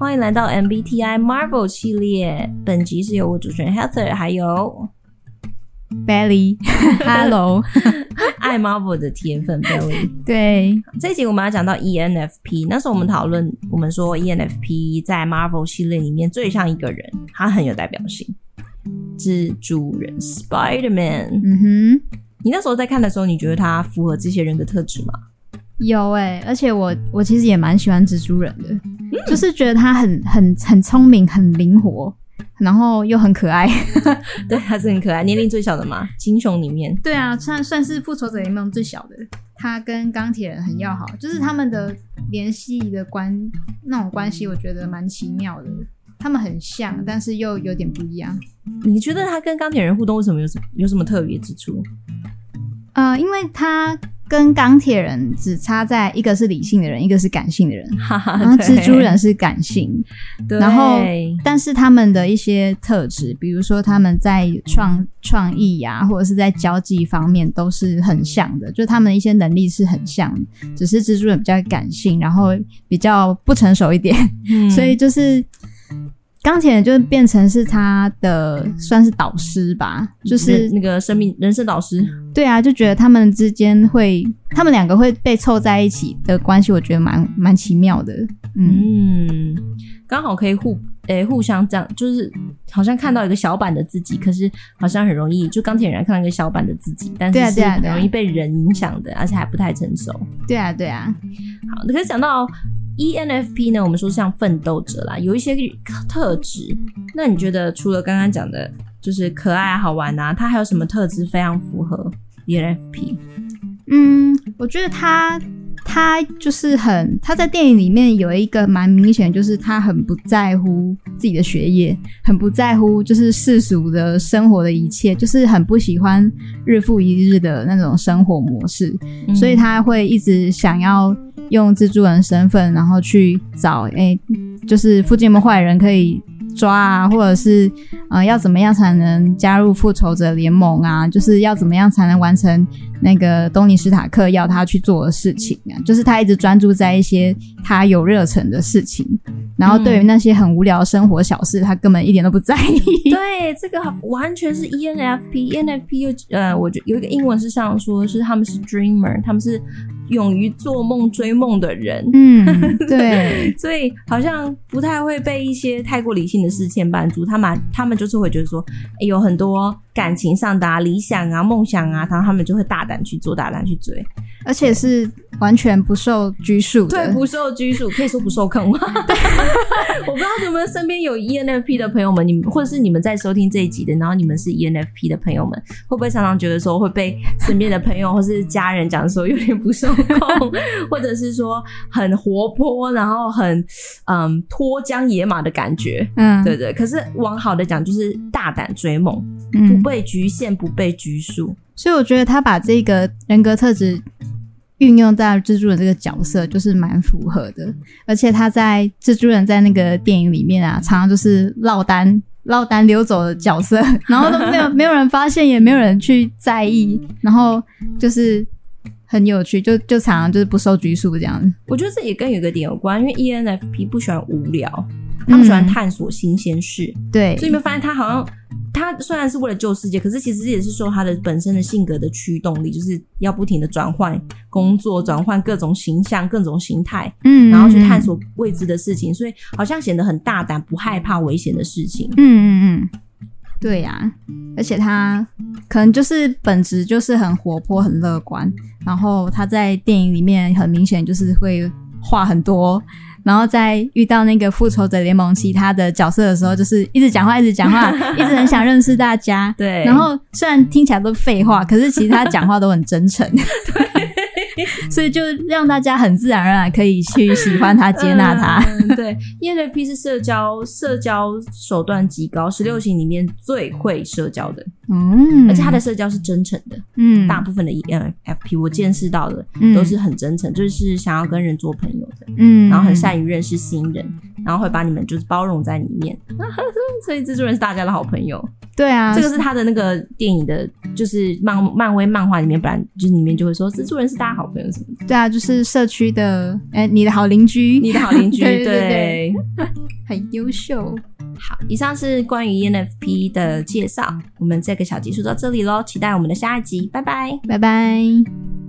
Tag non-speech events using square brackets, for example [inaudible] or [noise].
欢迎来到 MBTI Marvel 系列。本集是由我主持人 Heather 还有 Belly，Hello，[laughs] [laughs] 爱 Marvel 的铁粉 Belly。[laughs] 对，这一集我们要讲到 ENFP。那时候我们讨论，我们说 ENFP 在 Marvel 系列里面最像一个人，他很有代表性，蜘蛛人 Spider-Man。嗯哼，你那时候在看的时候，你觉得他符合这些人的特质吗？有哎、欸，而且我我其实也蛮喜欢蜘蛛人的，嗯、就是觉得他很很很聪明，很灵活，然后又很可爱。[laughs] 对，他是很可爱，年龄最小的嘛，金熊里面。对啊，算算是复仇者联盟最小的。他跟钢铁人很要好，就是他们的联系的关那种关系，我觉得蛮奇妙的。他们很像，但是又有点不一样。你觉得他跟钢铁人互动为什么有什么有什么特别之处？呃，因为他。跟钢铁人只差在一个是理性的人，一个是感性的人。[laughs] 然后蜘蛛人是感性，对然后但是他们的一些特质，比如说他们在创创意呀，或者是在交际方面都是很像的，就他们一些能力是很像的，只是蜘蛛人比较感性，然后比较不成熟一点，嗯、[laughs] 所以就是。钢铁人就变成是他的算是导师吧，就是那个生命人生导师。对啊，就觉得他们之间会，他们两个会被凑在一起的关系，我觉得蛮蛮奇妙的。嗯，刚、嗯、好可以互诶、欸、互相这样，就是好像看到一个小版的自己，可是好像很容易就钢铁人看到一个小版的自己，但是是很容易被人影响的，而且还不太成熟。对啊，对啊。好，你可以讲到。ENFP 呢，我们说像奋斗者啦，有一些特质。那你觉得除了刚刚讲的，就是可爱好玩啊，他还有什么特质非常符合 ENFP？嗯，我觉得他他就是很，他在电影里面有一个蛮明显，就是他很不在乎自己的学业，很不在乎就是世俗的生活的一切，就是很不喜欢日复一日的那种生活模式，嗯、所以他会一直想要。用蜘蛛人身份，然后去找，哎、就是附近有没有坏人可以抓啊，或者是，呃，要怎么样才能加入复仇者联盟啊？就是要怎么样才能完成那个东尼史塔克要他去做的事情啊？就是他一直专注在一些他有热忱的事情，然后对于那些很无聊的生活小事，他根本一点都不在意。[laughs] 对，这个完全是 ENFP，ENFP 又呃，我觉得有一个英文是这样说，是他们是 dreamer，他们是。勇于做梦、追梦的人，嗯，[laughs] 对，所以好像不太会被一些太过理性的事牵绊住。他们，他们就是会觉得说，欸，有很多感情上的啊、理想啊、梦想啊，然后他们就会大胆去做、大胆去追，而且是完全不受拘束的。对，不受拘束，可以说不受控吗？[laughs] 我不知道你们身边有 ENFP 的朋友们，你们或者是你们在收听这一集的，然后你们是 ENFP 的朋友们，会不会常常觉得说会被身边的朋友或是家人讲说有点不受？控，或者是说很活泼，然后很嗯脱缰野马的感觉，嗯，对对。可是往好的讲，就是大胆追梦，嗯、不被局限，不被拘束。所以我觉得他把这个人格特质运用在蜘蛛人这个角色，就是蛮符合的。而且他在蜘蛛人在那个电影里面啊，常常就是落单落单溜走的角色，[laughs] 然后都没有没有人发现，也没有人去在意，然后就是。很有趣，就就常常就是不受拘束这样子。我觉得这也跟有一个点有关，因为 ENFP 不喜欢无聊，他们喜欢探索新鲜事。嗯、对，所以你会发现他好像他虽然是为了救世界，可是其实也是受他的本身的性格的驱动力，就是要不停的转换工作，转换各种形象、各种形态，嗯，然后去探索未知的事情，所以好像显得很大胆，不害怕危险的事情。嗯嗯嗯。对呀、啊，而且他可能就是本质就是很活泼、很乐观，然后他在电影里面很明显就是会画很多，然后在遇到那个复仇者联盟其他的角色的时候，就是一直讲话、一直讲话，[laughs] 一直很想认识大家。对，然后虽然听起来都废话，可是其实他讲话都很真诚。[laughs] 对。[laughs] 所以就让大家很自然而然可以去喜欢他、接纳他。嗯、[laughs] 对，ENFP 是社交社交手段极高，十六型里面最会社交的。嗯，而且他的社交是真诚的。嗯，大部分的 ENFP 我见识到的都是很真诚，就是想要跟人做朋友的。嗯，然后很善于认识新人，然后会把你们就是包容在里面。[laughs] 所以蜘蛛人是大家的好朋友。对啊，这个是他的那个电影的，就是漫漫威漫画里面，本来就是里面就会说蜘蛛人是大家好朋友什么的。对啊，就是社区的，哎，你的好邻居，你的好邻居，[laughs] 对，对，对，对。很优秀。好，以上是关于 ENFP 的介绍，我们这个小集数到这里喽，期待我们的下一集，拜拜，拜拜。